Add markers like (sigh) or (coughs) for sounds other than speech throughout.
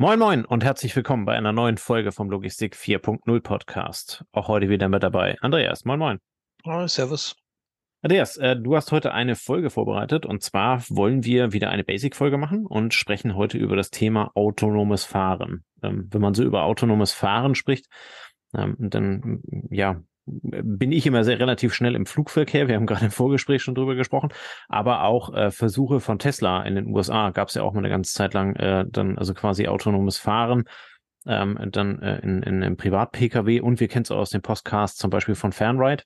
Moin Moin und herzlich willkommen bei einer neuen Folge vom Logistik 4.0 Podcast. Auch heute wieder mit dabei Andreas. Moin Moin. Oh, servus. Andreas, äh, du hast heute eine Folge vorbereitet und zwar wollen wir wieder eine Basic-Folge machen und sprechen heute über das Thema autonomes Fahren. Ähm, wenn man so über autonomes Fahren spricht, ähm, dann ja, bin ich immer sehr relativ schnell im Flugverkehr. Wir haben gerade im Vorgespräch schon drüber gesprochen, aber auch äh, Versuche von Tesla in den USA gab es ja auch mal eine ganze Zeit lang äh, dann also quasi autonomes Fahren ähm, dann äh, in, in einem Privat-Pkw und wir kennen es auch aus dem Podcast zum Beispiel von Fernride,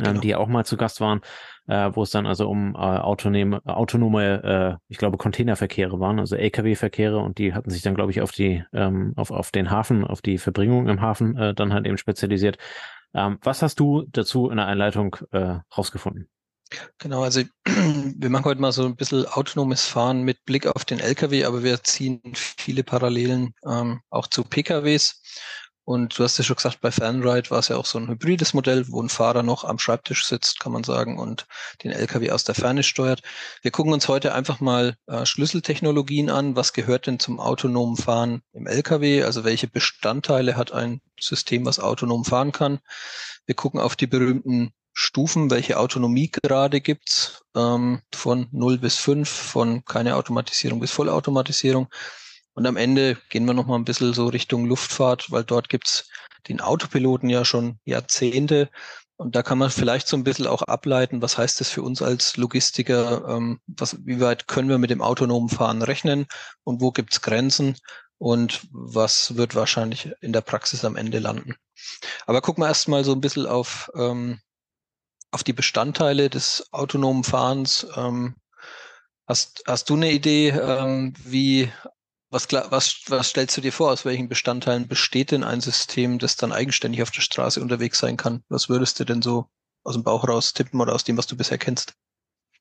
ähm, genau. die auch mal zu Gast waren, äh, wo es dann also um äh, autonome, autonome äh, ich glaube, Containerverkehre waren, also Lkw-Verkehre und die hatten sich dann, glaube ich, auf die, ähm, auf, auf den Hafen, auf die Verbringung im Hafen äh, dann halt eben spezialisiert. Ähm, was hast du dazu in der Einleitung äh, rausgefunden? Genau, also (clears throat) wir machen heute mal so ein bisschen autonomes Fahren mit Blick auf den Lkw, aber wir ziehen viele Parallelen ähm, auch zu PKWs. Und du hast ja schon gesagt, bei Fanride war es ja auch so ein hybrides Modell, wo ein Fahrer noch am Schreibtisch sitzt, kann man sagen, und den LKW aus der Ferne steuert. Wir gucken uns heute einfach mal äh, Schlüsseltechnologien an. Was gehört denn zum autonomen Fahren im LKW? Also welche Bestandteile hat ein System, was autonom fahren kann? Wir gucken auf die berühmten Stufen, welche Autonomiegrade gibt's ähm, von 0 bis 5, von keine Automatisierung bis Vollautomatisierung. Und am Ende gehen wir noch mal ein bisschen so Richtung Luftfahrt, weil dort gibt's den Autopiloten ja schon Jahrzehnte. Und da kann man vielleicht so ein bisschen auch ableiten, was heißt das für uns als Logistiker, ähm, was, wie weit können wir mit dem autonomen Fahren rechnen und wo gibt's Grenzen und was wird wahrscheinlich in der Praxis am Ende landen. Aber gucken wir erstmal so ein bisschen auf, ähm, auf die Bestandteile des autonomen Fahrens. Ähm, hast, hast du eine Idee, ähm, wie was, was, was stellst du dir vor, aus welchen Bestandteilen besteht denn ein System, das dann eigenständig auf der Straße unterwegs sein kann? Was würdest du denn so aus dem Bauch raus tippen oder aus dem, was du bisher kennst?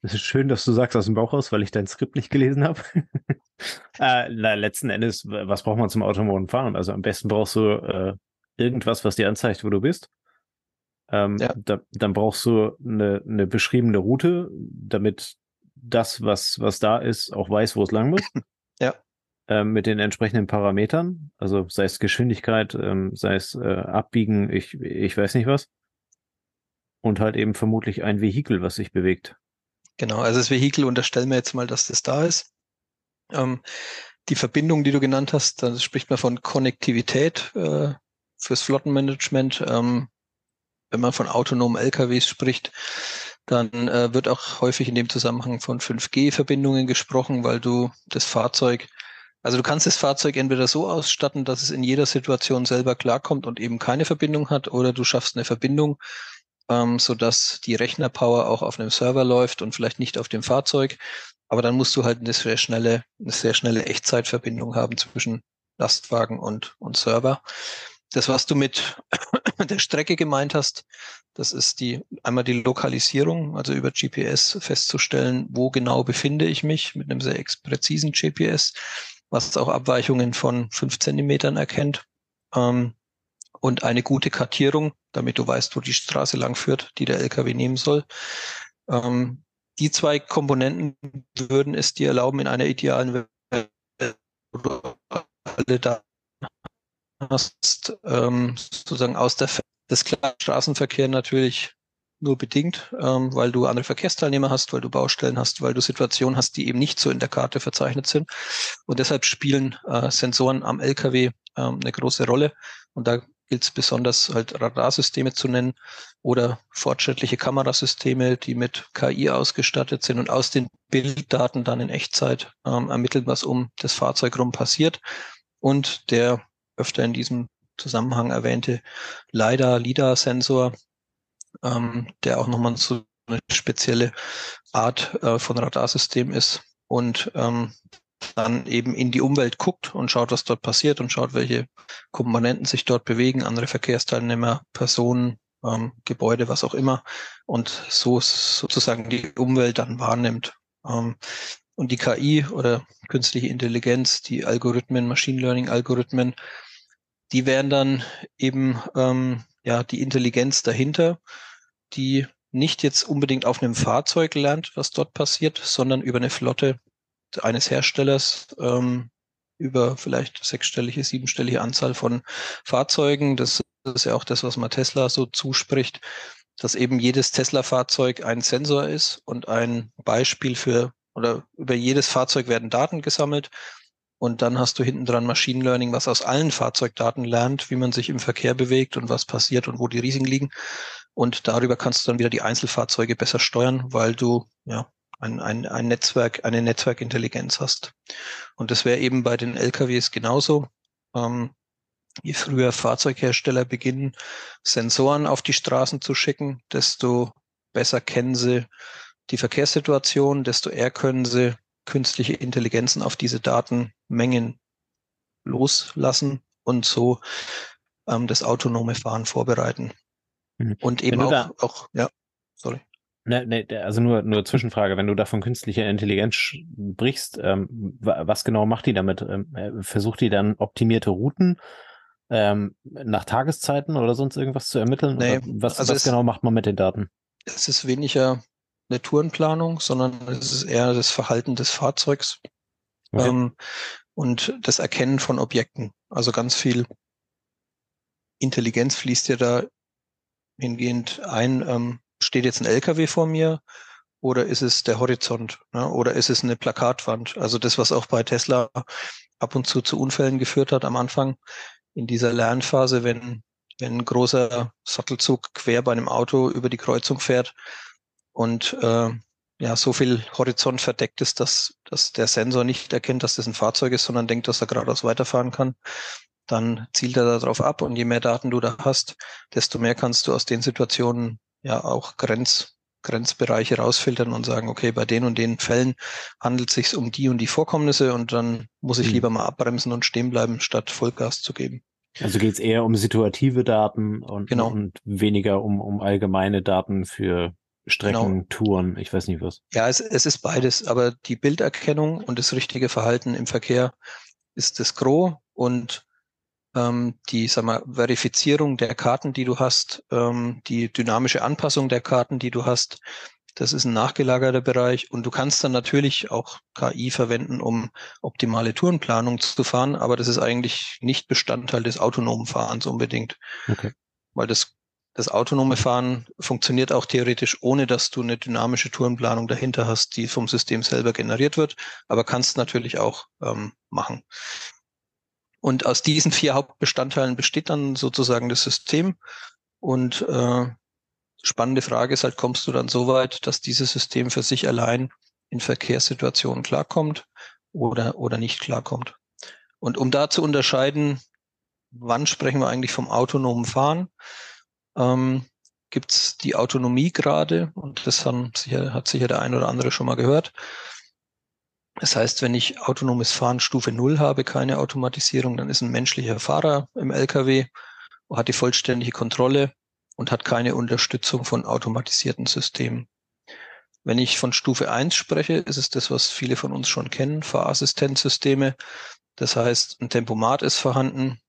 Es ist schön, dass du sagst aus dem Bauch raus, weil ich dein Skript nicht gelesen habe. (laughs) äh, na, letzten Endes, was braucht man zum autonomen Fahren? Also am besten brauchst du äh, irgendwas, was dir anzeigt, wo du bist. Ähm, ja. da, dann brauchst du eine, eine beschriebene Route, damit das, was, was da ist, auch weiß, wo es lang muss. (laughs) Ja äh, mit den entsprechenden Parametern, also sei es Geschwindigkeit, ähm, sei es äh, Abbiegen, ich, ich weiß nicht was. Und halt eben vermutlich ein Vehikel, was sich bewegt. Genau, also das Vehikel unterstellen wir jetzt mal, dass das da ist. Ähm, die Verbindung, die du genannt hast, da spricht man von Konnektivität äh, fürs Flottenmanagement. Ähm, wenn man von autonomen LKWs spricht, dann äh, wird auch häufig in dem Zusammenhang von 5G-Verbindungen gesprochen, weil du das Fahrzeug also du kannst das Fahrzeug entweder so ausstatten, dass es in jeder Situation selber klarkommt und eben keine Verbindung hat, oder du schaffst eine Verbindung, ähm, sodass die Rechnerpower auch auf einem Server läuft und vielleicht nicht auf dem Fahrzeug. Aber dann musst du halt eine sehr schnelle, eine sehr schnelle Echtzeitverbindung haben zwischen Lastwagen und, und Server. Das, was du mit (coughs) der Strecke gemeint hast, das ist die einmal die Lokalisierung, also über GPS festzustellen, wo genau befinde ich mich mit einem sehr präzisen GPS was auch Abweichungen von fünf Zentimetern erkennt. Ähm, und eine gute Kartierung, damit du weißt, wo die Straße lang führt, die der LKW nehmen soll. Ähm, die zwei Komponenten würden es dir erlauben, in einer idealen Welt, wo du alle Daten hast, ähm, sozusagen aus der des Straßenverkehr natürlich nur bedingt, ähm, weil du andere Verkehrsteilnehmer hast, weil du Baustellen hast, weil du Situationen hast, die eben nicht so in der Karte verzeichnet sind. Und deshalb spielen äh, Sensoren am LKW ähm, eine große Rolle. Und da gilt es besonders halt Radarsysteme zu nennen oder fortschrittliche Kamerasysteme, die mit KI ausgestattet sind und aus den Bilddaten dann in Echtzeit ähm, ermitteln, was um das Fahrzeug rum passiert. Und der öfter in diesem Zusammenhang erwähnte LiDAR-LIDAR-Sensor, ähm, der auch nochmal so eine spezielle Art äh, von Radarsystem ist und ähm, dann eben in die Umwelt guckt und schaut, was dort passiert und schaut, welche Komponenten sich dort bewegen, andere Verkehrsteilnehmer, Personen, ähm, Gebäude, was auch immer, und so sozusagen die Umwelt dann wahrnimmt. Ähm, und die KI oder künstliche Intelligenz, die Algorithmen, Machine Learning Algorithmen, die wären dann eben ähm, ja die Intelligenz dahinter die nicht jetzt unbedingt auf einem Fahrzeug lernt, was dort passiert, sondern über eine Flotte eines Herstellers ähm, über vielleicht sechsstellige, siebenstellige Anzahl von Fahrzeugen. Das ist ja auch das, was man Tesla so zuspricht, dass eben jedes Tesla-Fahrzeug ein Sensor ist und ein Beispiel für, oder über jedes Fahrzeug werden Daten gesammelt. Und dann hast du hinten dran Machine Learning, was aus allen Fahrzeugdaten lernt, wie man sich im Verkehr bewegt und was passiert und wo die Risiken liegen. Und darüber kannst du dann wieder die Einzelfahrzeuge besser steuern, weil du ja ein, ein, ein Netzwerk, eine Netzwerkintelligenz hast. Und das wäre eben bei den LKWs genauso. Ähm, je früher Fahrzeughersteller beginnen, Sensoren auf die Straßen zu schicken, desto besser kennen sie die Verkehrssituation, desto eher können sie künstliche Intelligenzen auf diese Datenmengen loslassen und so ähm, das autonome Fahren vorbereiten. Mhm. Und eben auch, auch, ja, sorry. Ne, ne, also nur, nur Zwischenfrage, wenn du da von künstlicher Intelligenz sprichst, ähm, was genau macht die damit? Ähm, äh, versucht die dann optimierte Routen ähm, nach Tageszeiten oder sonst irgendwas zu ermitteln? Nee, was, also was genau macht man mit den Daten? Es ist weniger eine Tourenplanung, sondern es ist eher das Verhalten des Fahrzeugs okay. ähm, und das Erkennen von Objekten. Also ganz viel Intelligenz fließt ja da hingehend ein, ähm, steht jetzt ein LKW vor mir oder ist es der Horizont ne? oder ist es eine Plakatwand? Also das, was auch bei Tesla ab und zu zu Unfällen geführt hat am Anfang in dieser Lernphase, wenn, wenn ein großer Sattelzug quer bei einem Auto über die Kreuzung fährt und äh, ja, so viel Horizont verdeckt ist, dass, dass der Sensor nicht erkennt, dass das ein Fahrzeug ist, sondern denkt, dass er geradeaus weiterfahren kann, dann zielt er darauf ab und je mehr Daten du da hast, desto mehr kannst du aus den Situationen ja auch Grenz, Grenzbereiche rausfiltern und sagen, okay, bei den und den Fällen handelt es sich um die und die Vorkommnisse und dann muss ich mhm. lieber mal abbremsen und stehen bleiben, statt Vollgas zu geben. Also geht es eher um situative Daten und, genau. und weniger um, um allgemeine Daten für Strecken, genau. Touren, ich weiß nicht was. Ja, es, es ist beides, aber die Bilderkennung und das richtige Verhalten im Verkehr ist das Gros und ähm, die sag mal, Verifizierung der Karten, die du hast, ähm, die dynamische Anpassung der Karten, die du hast, das ist ein nachgelagerter Bereich und du kannst dann natürlich auch KI verwenden, um optimale Tourenplanung zu fahren, aber das ist eigentlich nicht Bestandteil des autonomen Fahrens unbedingt. Okay. Weil das, das autonome Fahren funktioniert auch theoretisch, ohne dass du eine dynamische Tourenplanung dahinter hast, die vom System selber generiert wird, aber kannst natürlich auch ähm, machen. Und aus diesen vier Hauptbestandteilen besteht dann sozusagen das System. Und äh, spannende Frage ist halt, kommst du dann so weit, dass dieses System für sich allein in Verkehrssituationen klarkommt oder, oder nicht klarkommt? Und um da zu unterscheiden, wann sprechen wir eigentlich vom autonomen Fahren, ähm, gibt es die Autonomie gerade, und das haben sicher, hat sicher der ein oder andere schon mal gehört. Das heißt, wenn ich autonomes Fahren Stufe 0 habe, keine Automatisierung, dann ist ein menschlicher Fahrer im LKW, hat die vollständige Kontrolle und hat keine Unterstützung von automatisierten Systemen. Wenn ich von Stufe 1 spreche, ist es das, was viele von uns schon kennen, Fahrassistenzsysteme. Das heißt, ein Tempomat ist vorhanden,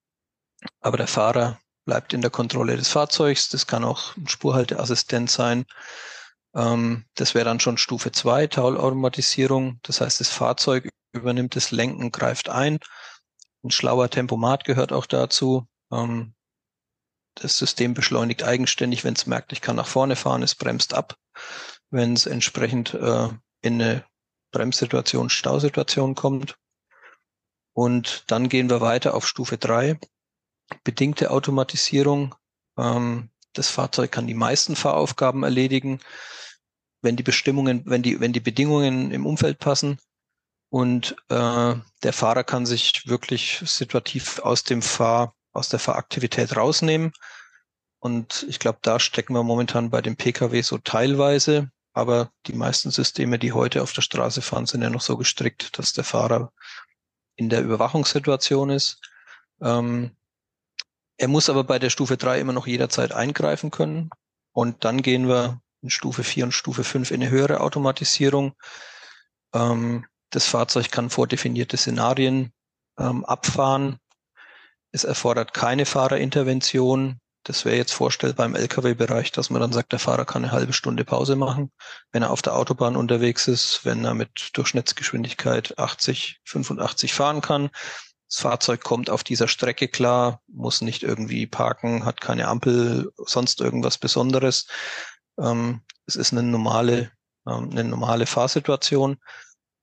aber der Fahrer bleibt in der Kontrolle des Fahrzeugs. Das kann auch ein Spurhalteassistent sein. Ähm, das wäre dann schon Stufe 2, Teilautomatisierung. Das heißt, das Fahrzeug übernimmt das Lenken, greift ein. Ein schlauer Tempomat gehört auch dazu. Ähm, das System beschleunigt eigenständig, wenn es merkt, ich kann nach vorne fahren, es bremst ab. Wenn es entsprechend äh, in eine Bremssituation, Stausituation kommt. Und dann gehen wir weiter auf Stufe 3. Bedingte Automatisierung. Ähm, das Fahrzeug kann die meisten Fahraufgaben erledigen wenn die Bestimmungen, wenn die, wenn die Bedingungen im Umfeld passen und äh, der Fahrer kann sich wirklich situativ aus dem Fahr, aus der Fahraktivität rausnehmen. Und ich glaube, da stecken wir momentan bei dem Pkw so teilweise. Aber die meisten Systeme, die heute auf der Straße fahren, sind ja noch so gestrickt, dass der Fahrer in der Überwachungssituation ist. Ähm, er muss aber bei der Stufe 3 immer noch jederzeit eingreifen können. Und dann gehen wir in Stufe 4 und Stufe 5 in eine höhere Automatisierung. Ähm, das Fahrzeug kann vordefinierte Szenarien ähm, abfahren. Es erfordert keine Fahrerintervention. Das wäre jetzt vorstellbar im Lkw-Bereich, dass man dann sagt, der Fahrer kann eine halbe Stunde Pause machen, wenn er auf der Autobahn unterwegs ist, wenn er mit Durchschnittsgeschwindigkeit 80, 85 fahren kann. Das Fahrzeug kommt auf dieser Strecke klar, muss nicht irgendwie parken, hat keine Ampel, sonst irgendwas Besonderes. Ähm, es ist eine normale, ähm, eine normale Fahrsituation.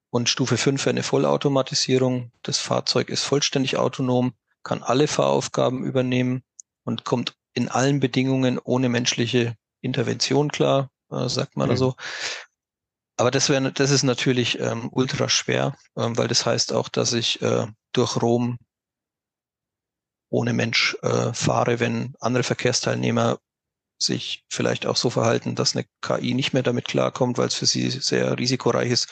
Und Stufe 5 wäre eine Vollautomatisierung. Das Fahrzeug ist vollständig autonom, kann alle Fahraufgaben übernehmen und kommt in allen Bedingungen ohne menschliche Intervention klar, äh, sagt man mhm. also. Aber das wäre, das ist natürlich ähm, ultra schwer, ähm, weil das heißt auch, dass ich äh, durch Rom ohne Mensch äh, fahre, wenn andere Verkehrsteilnehmer sich vielleicht auch so verhalten, dass eine KI nicht mehr damit klarkommt, weil es für sie sehr risikoreich ist,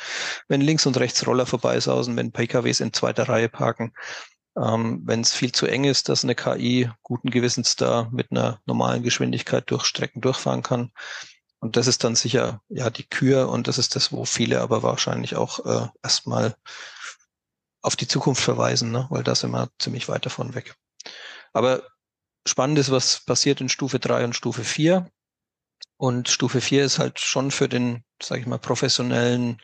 wenn links und rechts Roller vorbeisausen, wenn PKWs in zweiter Reihe parken, ähm, wenn es viel zu eng ist, dass eine KI guten Gewissens da mit einer normalen Geschwindigkeit durch Strecken durchfahren kann. Und das ist dann sicher ja die Kür und das ist das, wo viele aber wahrscheinlich auch äh, erstmal auf die Zukunft verweisen, ne? weil da sind wir ziemlich weit davon weg. Aber spannend ist, was passiert in Stufe 3 und Stufe 4. Und Stufe 4 ist halt schon für den, sage ich mal, professionellen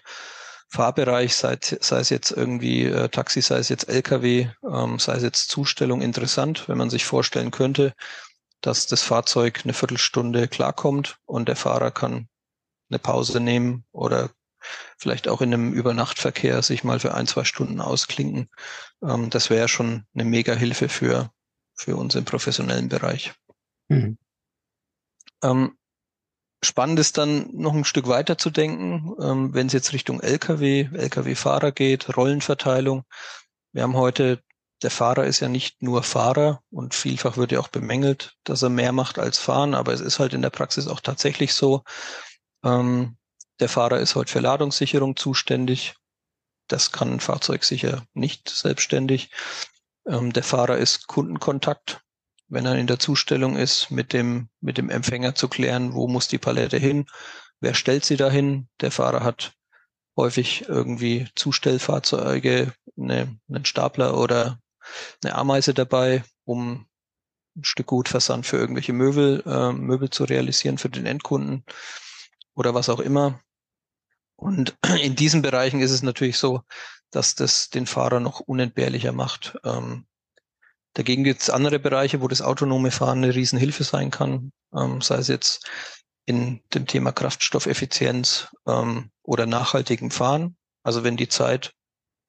Fahrbereich, sei, sei es jetzt irgendwie äh, Taxi, sei es jetzt Lkw, ähm, sei es jetzt Zustellung interessant, wenn man sich vorstellen könnte, dass das Fahrzeug eine Viertelstunde klarkommt und der Fahrer kann eine Pause nehmen oder vielleicht auch in einem Übernachtverkehr sich mal für ein, zwei Stunden ausklinken. Ähm, das wäre schon eine mega Hilfe für, für uns im professionellen Bereich. Mhm. Ähm, Spannend ist dann noch ein Stück weiter zu denken, ähm, wenn es jetzt Richtung Lkw, Lkw-Fahrer geht, Rollenverteilung. Wir haben heute, der Fahrer ist ja nicht nur Fahrer und vielfach wird ja auch bemängelt, dass er mehr macht als fahren, aber es ist halt in der Praxis auch tatsächlich so. Ähm, der Fahrer ist heute für Ladungssicherung zuständig. Das kann ein Fahrzeug sicher nicht selbstständig. Ähm, der Fahrer ist Kundenkontakt wenn er in der Zustellung ist, mit dem, mit dem Empfänger zu klären, wo muss die Palette hin, wer stellt sie dahin. Der Fahrer hat häufig irgendwie Zustellfahrzeuge, eine, einen Stapler oder eine Ameise dabei, um ein Stück Gutversand für irgendwelche Möbel, äh, Möbel zu realisieren für den Endkunden oder was auch immer. Und (clears throat) in diesen Bereichen ist es natürlich so, dass das den Fahrer noch unentbehrlicher macht. Ähm, Dagegen gibt es andere Bereiche, wo das autonome Fahren eine Riesenhilfe sein kann, ähm, sei es jetzt in dem Thema Kraftstoffeffizienz ähm, oder nachhaltigem Fahren. Also wenn die Zeit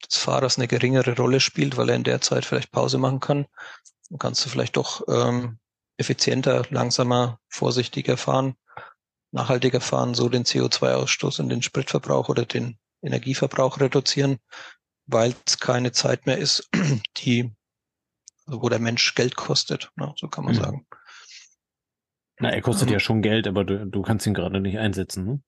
des Fahrers eine geringere Rolle spielt, weil er in der Zeit vielleicht Pause machen kann, dann kannst du vielleicht doch ähm, effizienter, langsamer, vorsichtiger fahren, nachhaltiger fahren, so den CO2-Ausstoß und den Spritverbrauch oder den Energieverbrauch reduzieren, weil es keine Zeit mehr ist, (clears throat) die wo der Mensch Geld kostet, ne? so kann man mhm. sagen. Na, er kostet ähm, ja schon Geld, aber du, du kannst ihn gerade nicht einsetzen, ne?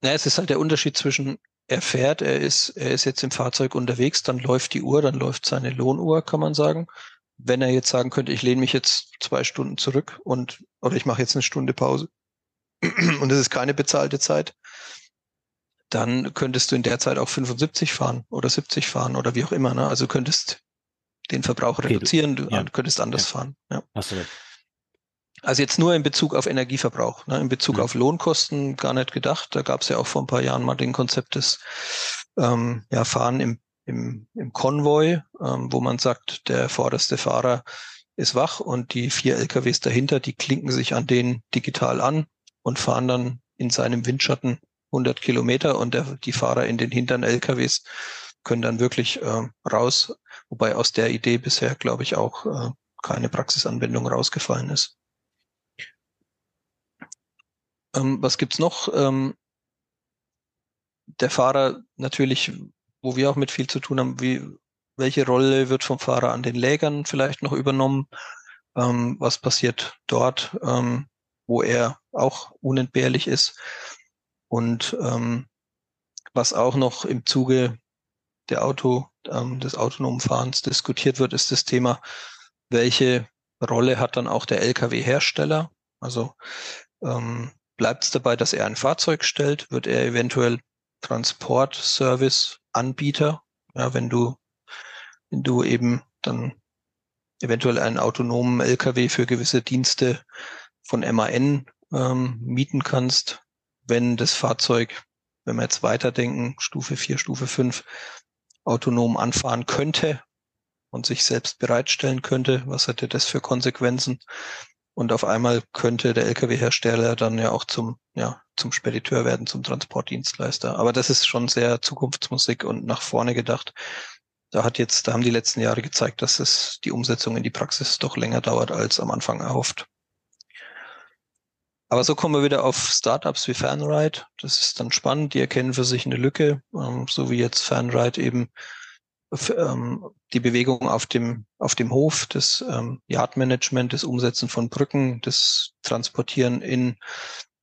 Na, es ist halt der Unterschied zwischen er fährt, er ist, er ist jetzt im Fahrzeug unterwegs, dann läuft die Uhr, dann läuft seine Lohnuhr, kann man sagen. Wenn er jetzt sagen könnte, ich lehne mich jetzt zwei Stunden zurück und oder ich mache jetzt eine Stunde Pause (clears throat) und es ist keine bezahlte Zeit, dann könntest du in der Zeit auch 75 fahren oder 70 fahren oder wie auch immer. Ne? Also könntest den Verbrauch okay, reduzieren, du, ja. könntest anders ja. fahren. Ja. Hast du recht. Also jetzt nur in Bezug auf Energieverbrauch, ne? in Bezug mhm. auf Lohnkosten gar nicht gedacht. Da gab es ja auch vor ein paar Jahren mal den Konzept des ähm, ja, Fahren im, im, im Konvoi, ähm, wo man sagt, der vorderste Fahrer ist wach und die vier LKWs dahinter, die klinken sich an den digital an und fahren dann in seinem Windschatten 100 Kilometer und der, die Fahrer in den hinteren LKWs können dann wirklich äh, raus, wobei aus der Idee bisher, glaube ich, auch äh, keine Praxisanwendung rausgefallen ist. Ähm, was gibt's noch? Ähm, der Fahrer natürlich, wo wir auch mit viel zu tun haben, wie, welche Rolle wird vom Fahrer an den Lägern vielleicht noch übernommen? Ähm, was passiert dort, ähm, wo er auch unentbehrlich ist? Und ähm, was auch noch im Zuge der Auto, ähm, des autonomen Fahrens diskutiert wird, ist das Thema, welche Rolle hat dann auch der Lkw-Hersteller? Also ähm, bleibt es dabei, dass er ein Fahrzeug stellt? Wird er eventuell Transportservice-Anbieter? Ja, wenn du, wenn du eben dann eventuell einen autonomen LKW für gewisse Dienste von MAN ähm, mieten kannst, wenn das Fahrzeug, wenn wir jetzt weiterdenken, Stufe 4, Stufe 5, autonom anfahren könnte und sich selbst bereitstellen könnte. Was hätte das für Konsequenzen? Und auf einmal könnte der Lkw-Hersteller dann ja auch zum, ja, zum Spediteur werden, zum Transportdienstleister. Aber das ist schon sehr Zukunftsmusik und nach vorne gedacht. Da hat jetzt, da haben die letzten Jahre gezeigt, dass es die Umsetzung in die Praxis doch länger dauert als am Anfang erhofft. Aber so kommen wir wieder auf Startups wie Fanride. Das ist dann spannend. Die erkennen für sich eine Lücke, ähm, so wie jetzt Fanride eben ähm, die Bewegung auf dem, auf dem Hof, das ähm, Yardmanagement, das Umsetzen von Brücken, das Transportieren in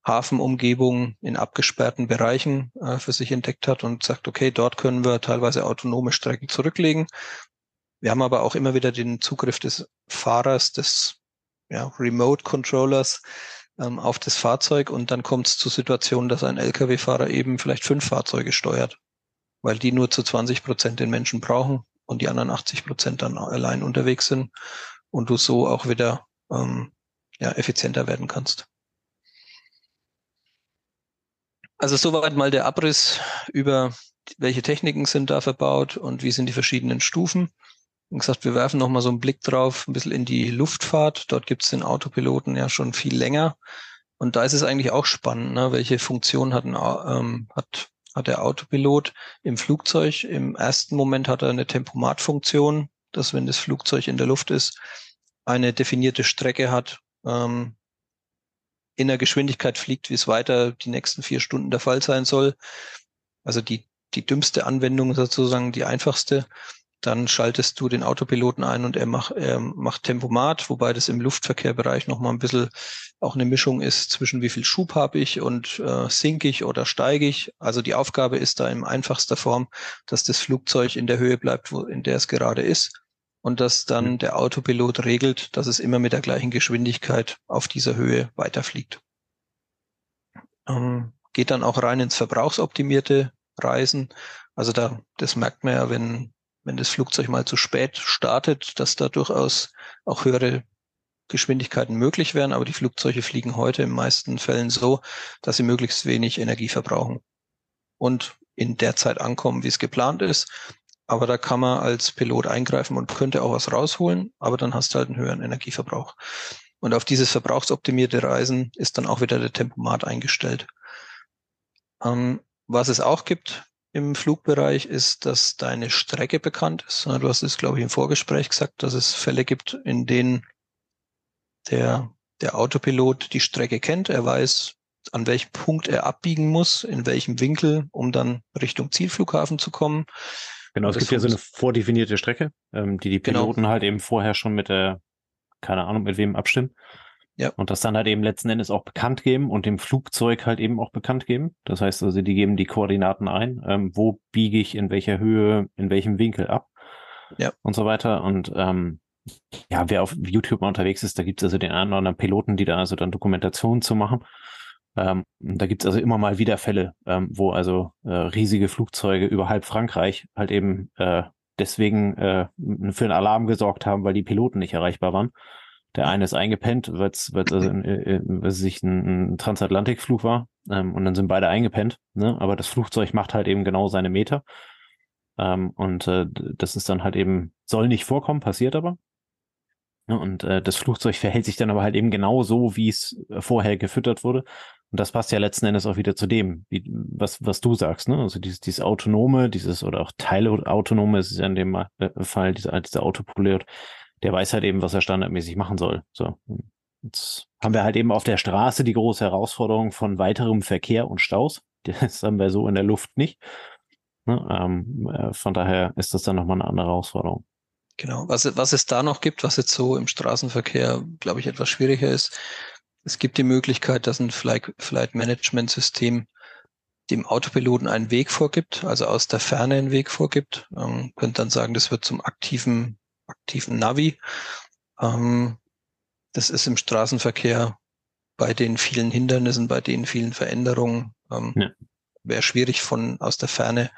Hafenumgebung, in abgesperrten Bereichen äh, für sich entdeckt hat und sagt, okay, dort können wir teilweise autonome Strecken zurücklegen. Wir haben aber auch immer wieder den Zugriff des Fahrers, des ja, Remote Controllers ähm, auf das Fahrzeug und dann kommt es zu Situationen, dass ein Lkw-Fahrer eben vielleicht fünf Fahrzeuge steuert weil die nur zu 20 Prozent den Menschen brauchen und die anderen 80 Prozent dann allein unterwegs sind und du so auch wieder ähm, ja, effizienter werden kannst. Also soweit mal der Abriss über welche Techniken sind da verbaut und wie sind die verschiedenen Stufen. Wie gesagt, wir werfen nochmal so einen Blick drauf, ein bisschen in die Luftfahrt. Dort gibt es den Autopiloten ja schon viel länger. Und da ist es eigentlich auch spannend, ne? welche Funktion hat, ein, ähm, hat hat der Autopilot im Flugzeug. Im ersten Moment hat er eine Tempomatfunktion, dass wenn das Flugzeug in der Luft ist, eine definierte Strecke hat, ähm, in der Geschwindigkeit fliegt, wie es weiter die nächsten vier Stunden der Fall sein soll. Also die, die dümmste Anwendung sozusagen, die einfachste. Dann schaltest du den Autopiloten ein und er macht, er macht Tempomat, wobei das im Luftverkehrbereich nochmal ein bisschen auch eine Mischung ist zwischen wie viel Schub habe ich und äh, sink ich oder steige ich. Also die Aufgabe ist da in einfachster Form, dass das Flugzeug in der Höhe bleibt, wo, in der es gerade ist und dass dann mhm. der Autopilot regelt, dass es immer mit der gleichen Geschwindigkeit auf dieser Höhe weiterfliegt. Ähm, geht dann auch rein ins verbrauchsoptimierte Reisen. Also da, das merkt man ja, wenn wenn das Flugzeug mal zu spät startet, dass da durchaus auch höhere Geschwindigkeiten möglich wären, aber die Flugzeuge fliegen heute in meisten Fällen so, dass sie möglichst wenig Energie verbrauchen und in der Zeit ankommen, wie es geplant ist. Aber da kann man als Pilot eingreifen und könnte auch was rausholen, aber dann hast du halt einen höheren Energieverbrauch. Und auf dieses verbrauchsoptimierte Reisen ist dann auch wieder der Tempomat eingestellt. Ähm, was es auch gibt, im Flugbereich ist, dass deine Strecke bekannt ist. Du hast es, glaube ich, im Vorgespräch gesagt, dass es Fälle gibt, in denen der, der Autopilot die Strecke kennt. Er weiß, an welchem Punkt er abbiegen muss, in welchem Winkel, um dann Richtung Zielflughafen zu kommen. Genau, es gibt ja so eine vordefinierte Strecke, ähm, die die genau. Piloten genau. halt eben vorher schon mit der, keine Ahnung, mit wem abstimmen. Ja. Und das dann halt eben letzten Endes auch bekannt geben und dem Flugzeug halt eben auch bekannt geben. Das heißt also, die geben die Koordinaten ein, ähm, wo biege ich in welcher Höhe, in welchem Winkel ab ja. und so weiter. Und ähm, ja, wer auf YouTube mal unterwegs ist, da gibt es also den einen oder anderen Piloten, die da also dann Dokumentationen zu machen. Ähm, da gibt es also immer mal wieder Fälle, ähm, wo also äh, riesige Flugzeuge über halb Frankreich halt eben äh, deswegen äh, für einen Alarm gesorgt haben, weil die Piloten nicht erreichbar waren. Der eine ist eingepennt, weil es also äh, äh sich ein, ein Transatlantikflug war. Ähm, und dann sind beide eingepennt. Ne? Aber das Flugzeug macht halt eben genau seine Meter. Ähm, und äh, das ist dann halt eben, soll nicht vorkommen, passiert aber. Ja, und äh, das Flugzeug verhält sich dann aber halt eben genau so, wie es vorher gefüttert wurde. Und das passt ja letzten Endes auch wieder zu dem, wie, was, was du sagst, ne? Also dieses, dieses Autonome, dieses oder auch Teilautonome, ist ja in dem Fall dieser, dieser Autopilot, der weiß halt eben, was er standardmäßig machen soll. So. Jetzt haben wir halt eben auf der Straße die große Herausforderung von weiterem Verkehr und Staus. (laughs) Das haben wir so in der Luft nicht. Ne? Ähm, äh, von daher ist das dann nochmal eine andere Herausforderung. Genau. Was, was es da noch gibt, was jetzt so im Straßenverkehr, glaube ich, etwas schwieriger ist, es gibt die Möglichkeit, dass ein Flight, Flight Management System dem Autopiloten einen Weg vorgibt, also aus der Ferne einen Weg vorgibt. Ähm, könnte dann sagen, das wird zum aktiven aktiven Navi. Ähm, das ist im Straßenverkehr bei den vielen Hindernissen, bei den vielen Veränderungen, ähm, ja. wäre schwierig von aus der Ferne,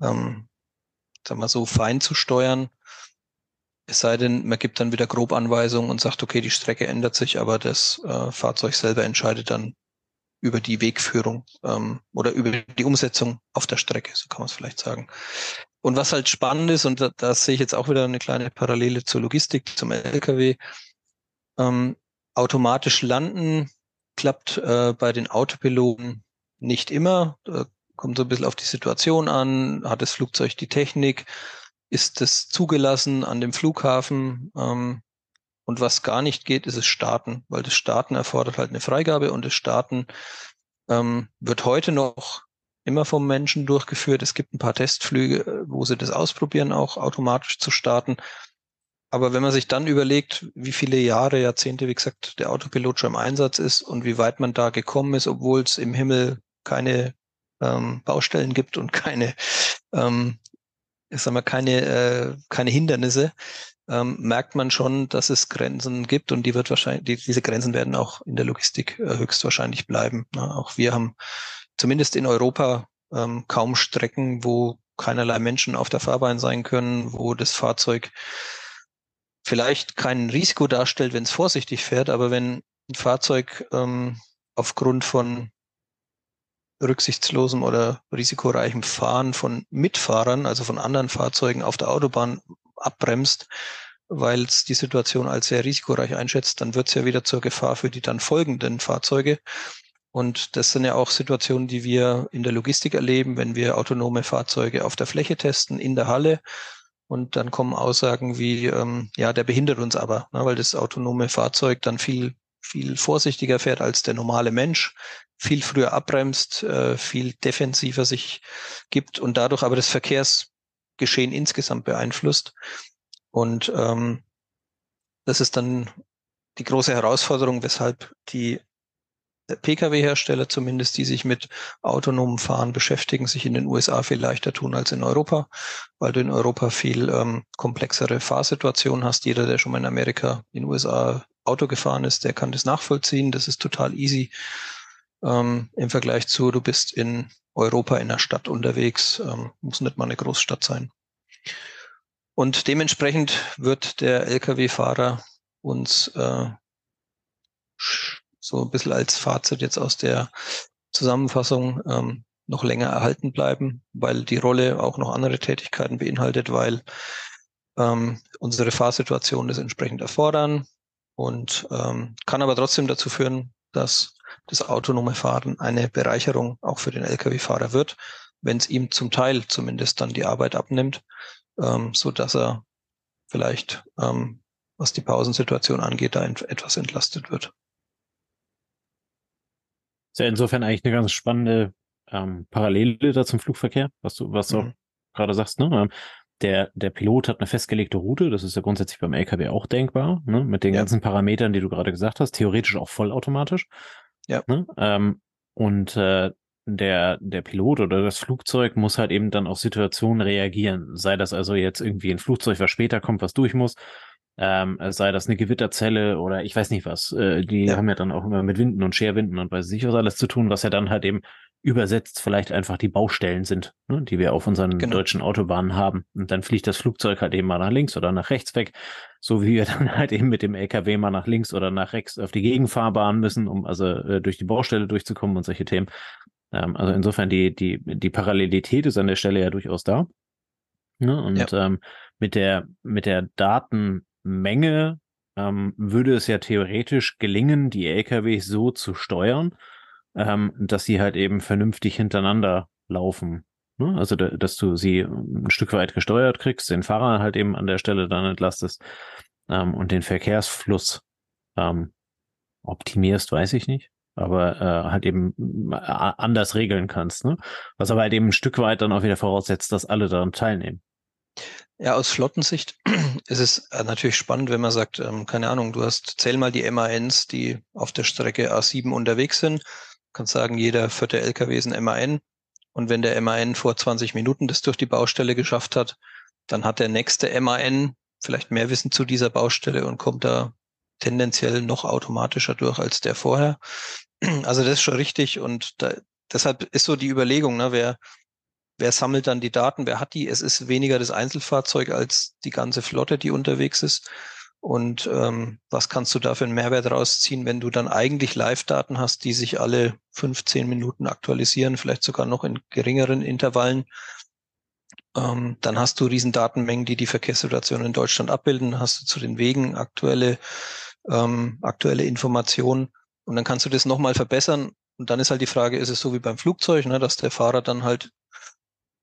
ähm, sagen wir so, fein zu steuern. Es sei denn, man gibt dann wieder Grobanweisungen und sagt, okay, die Strecke ändert sich, aber das äh, Fahrzeug selber entscheidet dann über die Wegführung ähm, oder über die Umsetzung auf der Strecke, so kann man es vielleicht sagen. Und was halt spannend ist, und da, da sehe ich jetzt auch wieder eine kleine Parallele zur Logistik, zum Lkw, ähm, automatisch landen klappt äh, bei den Autopiloten nicht immer. Da kommt so ein bisschen auf die Situation an. Hat das Flugzeug die Technik? Ist es zugelassen an dem Flughafen? Ähm, und was gar nicht geht, ist es Starten, weil das Starten erfordert halt eine Freigabe und das Starten ähm, wird heute noch immer vom Menschen durchgeführt. Es gibt ein paar Testflüge, äh, wo sie das ausprobieren, auch automatisch zu starten. Aber wenn man sich dann überlegt, wie viele Jahre, Jahrzehnte, wie gesagt, der Autopilot schon im Einsatz ist und wie weit man da gekommen ist, obwohl es im Himmel keine ähm, Baustellen gibt und keine, ähm, ich sag mal, keine, äh, keine Hindernisse, ähm, merkt man schon, dass es Grenzen gibt und die wird wahrscheinlich, die, diese Grenzen werden auch in der Logistik äh, höchstwahrscheinlich bleiben. Ne? Auch wir haben zumindest in Europa ähm, kaum Strecken, wo keinerlei Menschen auf der Fahrbahn sein können, wo das Fahrzeug vielleicht kein Risiko darstellt, wenn es vorsichtig fährt, aber wenn ein Fahrzeug ähm, aufgrund von rücksichtslosem oder risikoreichem Fahren von Mitfahrern, also von anderen Fahrzeugen auf der Autobahn abbremst, weil es die Situation als sehr risikoreich einschätzt, dann wird es ja wieder zur Gefahr für die dann folgenden Fahrzeuge. Und das sind ja auch Situationen, die wir in der Logistik erleben, wenn wir autonome Fahrzeuge auf der Fläche testen, in der Halle. Und dann kommen Aussagen wie, ähm, ja, der behindert uns aber, ne, weil das autonome Fahrzeug dann viel, viel vorsichtiger fährt als der normale Mensch, viel früher abbremst, äh, viel defensiver sich gibt und dadurch aber das Verkehrsgeschehen insgesamt beeinflusst. Und ähm, das ist dann die große Herausforderung, weshalb die Pkw-Hersteller zumindest, die sich mit autonomem Fahren beschäftigen, sich in den USA viel leichter tun als in Europa, weil du in Europa viel ähm, komplexere Fahrsituationen hast. Jeder, der schon mal in Amerika, in den USA Auto gefahren ist, der kann das nachvollziehen. Das ist total easy ähm, im Vergleich zu, du bist in Europa in einer Stadt unterwegs, ähm, muss nicht mal eine Großstadt sein. Und dementsprechend wird der Lkw-Fahrer uns äh, so ein bisschen als Fazit jetzt aus der Zusammenfassung ähm, noch länger erhalten bleiben, weil die Rolle auch noch andere Tätigkeiten beinhaltet, weil ähm, unsere Fahrsituation das entsprechend erfordern und ähm, kann aber trotzdem dazu führen, dass das autonome Fahren eine Bereicherung auch für den Lkw-Fahrer wird, wenn es ihm zum Teil zumindest dann die Arbeit abnimmt, ähm, so dass er vielleicht, ähm, was die Pausensituation angeht, da etwas entlastet wird. Ist ja insofern eigentlich eine ganz spannende ähm, Parallele da zum Flugverkehr, was du, was du mhm. auch gerade sagst, ne? Ähm, der, der Pilot hat eine festgelegte Route, das ist ja grundsätzlich beim LKW auch denkbar, ne? mit den ja. ganzen Parametern, die du gerade gesagt hast, theoretisch auch vollautomatisch. Ja. Ne? Ähm, und äh, der, der Pilot oder das Flugzeug muss halt eben dann auf Situationen reagieren. Sei das also jetzt irgendwie ein Flugzeug, was später kommt, was durch muss, ähm, sei das eine Gewitterzelle oder ich weiß nicht was. Äh, die ja. haben ja dann auch immer mit Winden und Scherwinden und weiß nicht was alles zu tun, was ja dann halt eben übersetzt vielleicht einfach die Baustellen sind, ne, die wir auf unseren genau. deutschen Autobahnen haben. Und dann fliegt das Flugzeug halt eben mal nach links oder nach rechts weg, so wie wir (laughs) dann halt eben mit dem LKW mal nach links oder nach rechts auf die Gegenfahrbahn müssen, um also äh, durch die Baustelle durchzukommen und solche Themen. Ähm, also insofern die, die, die Parallelität ist an der Stelle ja durchaus da. Ne? Und ja. ähm, mit der, mit der Daten, Menge ähm, würde es ja theoretisch gelingen, die LKWs so zu steuern, ähm, dass sie halt eben vernünftig hintereinander laufen. Ne? Also, da, dass du sie ein Stück weit gesteuert kriegst, den Fahrer halt eben an der Stelle dann entlastest ähm, und den Verkehrsfluss ähm, optimierst, weiß ich nicht. Aber äh, halt eben äh, anders regeln kannst, ne? Was aber halt eben ein Stück weit dann auch wieder voraussetzt, dass alle daran teilnehmen. Ja, aus Flottensicht (clears throat) ist es äh, natürlich spannend, wenn man sagt, ähm, keine Ahnung, du hast, zähl mal die MANs, die auf der Strecke A7 unterwegs sind. Du kannst sagen, jeder vierte LKW ist ein MAN. Und wenn der MAN vor 20 Minuten das durch die Baustelle geschafft hat, dann hat der nächste MAN vielleicht mehr Wissen zu dieser Baustelle und kommt da tendenziell noch automatischer durch als der vorher. (clears throat) Also das ist schon richtig und da, deshalb ist so die Überlegung, ne, wer, wer sammelt dann die Daten, wer hat die? Es ist weniger das Einzelfahrzeug als die ganze Flotte, die unterwegs ist. Und ähm, was kannst du da für einen Mehrwert rausziehen, wenn du dann eigentlich Live-Daten hast, die sich alle 15 Minuten aktualisieren, vielleicht sogar noch in geringeren Intervallen? Ähm, dann hast du riesen Datenmengen, die die Verkehrssituation in Deutschland abbilden. Hast du zu den Wegen aktuelle, ähm, aktuelle Informationen. Und dann kannst du das nochmal verbessern. Und dann ist halt die Frage, ist es so wie beim Flugzeug, ne, dass der Fahrer dann halt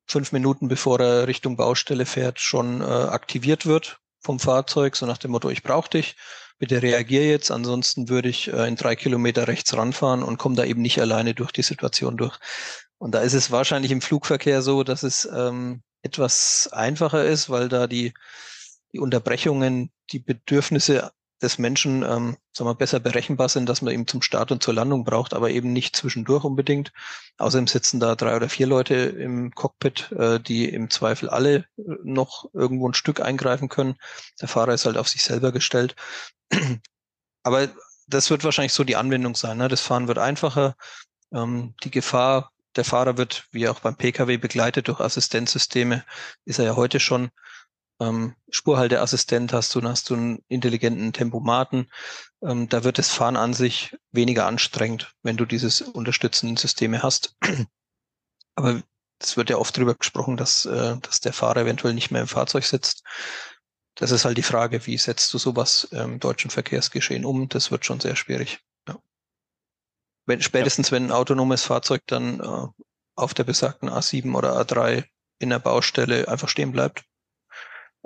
fünf Minuten bevor er Richtung Baustelle fährt, schon äh, aktiviert wird vom Fahrzeug, so nach dem Motto, ich brauche dich, bitte reagier jetzt, ansonsten würde ich äh, in drei Kilometer rechts ranfahren und komme da eben nicht alleine durch die Situation durch. Und da ist es wahrscheinlich im Flugverkehr so, dass es ähm, etwas einfacher ist, weil da die, die Unterbrechungen, die Bedürfnisse des Menschen ähm, sagen wir, besser berechenbar sind, dass man eben zum Start und zur Landung braucht, aber eben nicht zwischendurch unbedingt. Außerdem sitzen da drei oder vier Leute im Cockpit, äh, die im Zweifel alle äh, noch irgendwo ein Stück eingreifen können. Der Fahrer ist halt auf sich selber gestellt. (clears throat) aber das wird wahrscheinlich so die Anwendung sein. Ne? Das Fahren wird einfacher. Ähm, die Gefahr, der Fahrer wird, wie auch beim Pkw, begleitet durch Assistenzsysteme, ist er ja heute schon ähm, Spurhalteassistent hast du, dann hast du einen intelligenten Tempomaten. Ähm, da wird das Fahren an sich weniger anstrengend, wenn du dieses unterstützenden Systeme hast. (clears throat) Aber es wird ja oft drüber gesprochen, dass, äh, dass der Fahrer eventuell nicht mehr im Fahrzeug sitzt. Das ist halt die Frage, wie setzt du sowas im deutschen Verkehrsgeschehen um? Das wird schon sehr schwierig. Ja. Wenn, spätestens, ja. wenn ein autonomes Fahrzeug dann äh, auf der besagten A7 oder A3 in der Baustelle einfach stehen bleibt,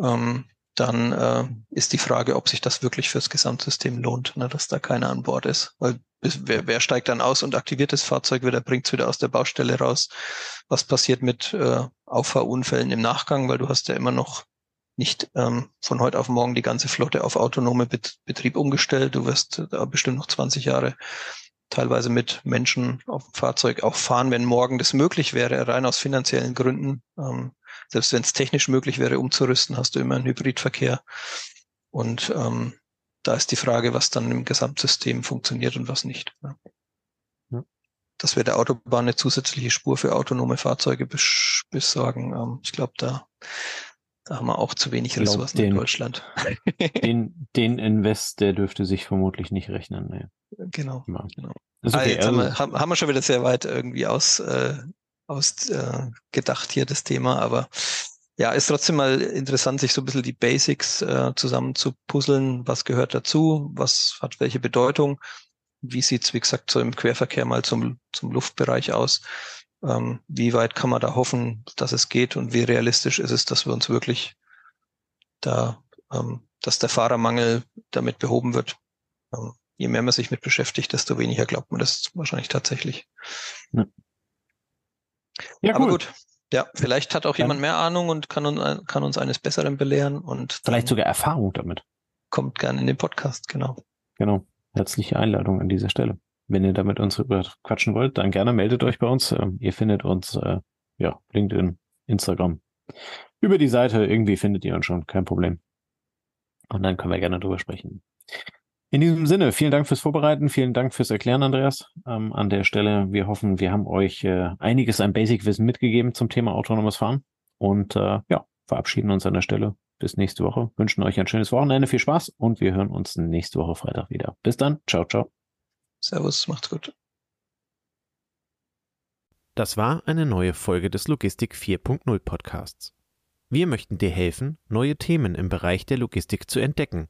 ähm, dann äh, ist die Frage, ob sich das wirklich fürs Gesamtsystem lohnt, ne, dass da keiner an Bord ist. Weil wer, wer steigt dann aus und aktiviert das Fahrzeug wieder, bringt es wieder aus der Baustelle raus. Was passiert mit äh, Auffahrunfällen im Nachgang, weil du hast ja immer noch nicht ähm, von heute auf morgen die ganze Flotte auf autonome Bet Betrieb umgestellt. Du wirst da bestimmt noch 20 Jahre teilweise mit Menschen auf dem Fahrzeug auch fahren, wenn morgen das möglich wäre, rein aus finanziellen Gründen. Ähm, selbst wenn es technisch möglich wäre, umzurüsten, hast du immer einen Hybridverkehr. Und ähm, da ist die Frage, was dann im Gesamtsystem funktioniert und was nicht. Ja. Ja. Dass wir der Autobahn eine zusätzliche Spur für autonome Fahrzeuge besorgen, ähm, ich glaube, da, da haben wir auch zu wenig Ressourcen den, in Deutschland. (laughs) Den, den Invest, der dürfte sich vermutlich nicht rechnen. Nee. Genau. Ja. genau. Okay, ah, jetzt also, haben, wir, haben, wir, schon wieder sehr weit irgendwie aus, äh, ausgedacht äh, hier das Thema, aber ja, ist trotzdem mal interessant, sich so ein bisschen die Basics äh, zusammen zu puzzeln. Was gehört dazu? Was hat welche Bedeutung? Wie sieht's, wie gesagt, so im Querverkehr mal zum, zum Luftbereich aus? Ähm, wie weit kann man da hoffen, dass es geht und wie realistisch ist es, dass wir uns wirklich da, ähm, dass der Fahrermangel damit behoben wird? Ähm, je mehr man sich mit beschäftigt, desto weniger glaubt man das wahrscheinlich tatsächlich. Ja. Ja, Aber gut. Ja, vielleicht hat auch jemand mehr Ahnung und kann, uns, kann uns eines Besseren belehren und vielleicht sogar Erfahrung damit. Kommt gerne in den Podcast, genau. Genau. Herzliche Einladung an dieser Stelle. Wenn ihr damit uns quatschen wollt, dann gerne meldet euch bei uns. Ähm, ihr findet uns, äh, ja, LinkedIn, Instagram. Über die Seite irgendwie findet ihr uns schon, kein Problem. Und dann können wir gerne drüber sprechen. In diesem Sinne, vielen Dank fürs Vorbereiten, vielen Dank fürs Erklären, Andreas. Ähm, an der Stelle, wir hoffen, wir haben euch äh, einiges an Basic-Wissen mitgegeben zum Thema autonomes Fahren und äh, ja, verabschieden uns an der Stelle. Bis nächste Woche. Wünschen euch ein schönes Wochenende, viel Spaß und wir hören uns nächste Woche Freitag wieder. Bis dann, ciao, ciao. Servus, macht's gut. Das war eine neue Folge des Logistik 4.0 Podcasts. Wir möchten dir helfen, neue Themen im Bereich der Logistik zu entdecken